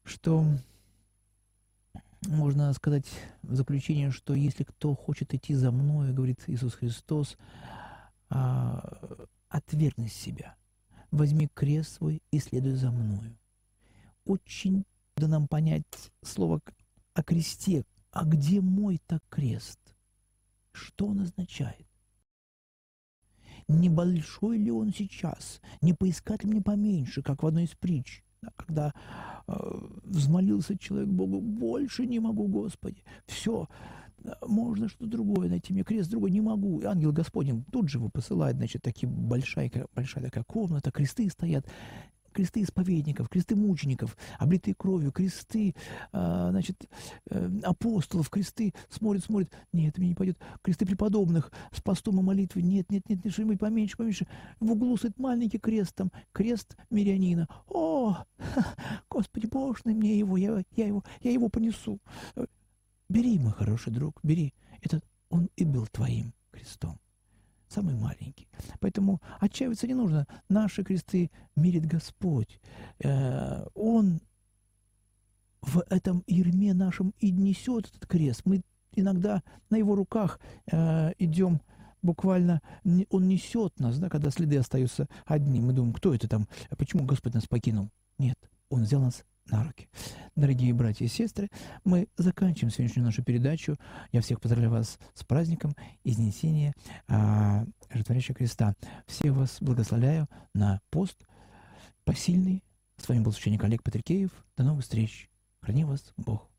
Что можно сказать в заключение, что если кто хочет идти за мной, говорит Иисус Христос, а, отвергни себя, возьми крест свой и следуй за мною. Очень да нам понять слово о кресте. А где мой-то крест? Что он означает? Небольшой ли он сейчас? Не поискать ли мне поменьше, как в одной из притч? Когда э, взмолился человек Богу, больше не могу, Господи, все, можно что-то другое найти, мне крест другой не могу. И ангел Господень тут же его посылает, значит, такие большая, большая такая комната, кресты стоят, кресты исповедников, кресты мучеников, облитые кровью, кресты, а, значит, э, апостолов, кресты, смотрит, смотрит, нет, мне не пойдет, кресты преподобных с постом и молитвой, нет, нет, нет, что-нибудь поменьше, поменьше. В углу стоит маленький крест там, крест мирянина. О, Господи, Боже, мне его, я, я его, я его понесу. Бери, мой хороший друг, бери. Это он и был твоим крестом самый маленький. Поэтому отчаиваться не нужно. Наши кресты мирит Господь. Э, он в этом ерме нашем и несет этот крест. Мы иногда на его руках э, идем буквально, он несет нас, да, когда следы остаются одни. Мы думаем, кто это там, почему Господь нас покинул? Нет, он взял нас на руки. Дорогие братья и сестры, мы заканчиваем сегодняшнюю нашу передачу. Я всех поздравляю вас с праздником Изнесения а, Жертворящего Креста. Всех вас благословляю на пост посильный. С вами был священник Олег Патрикеев. До новых встреч. Храни вас Бог.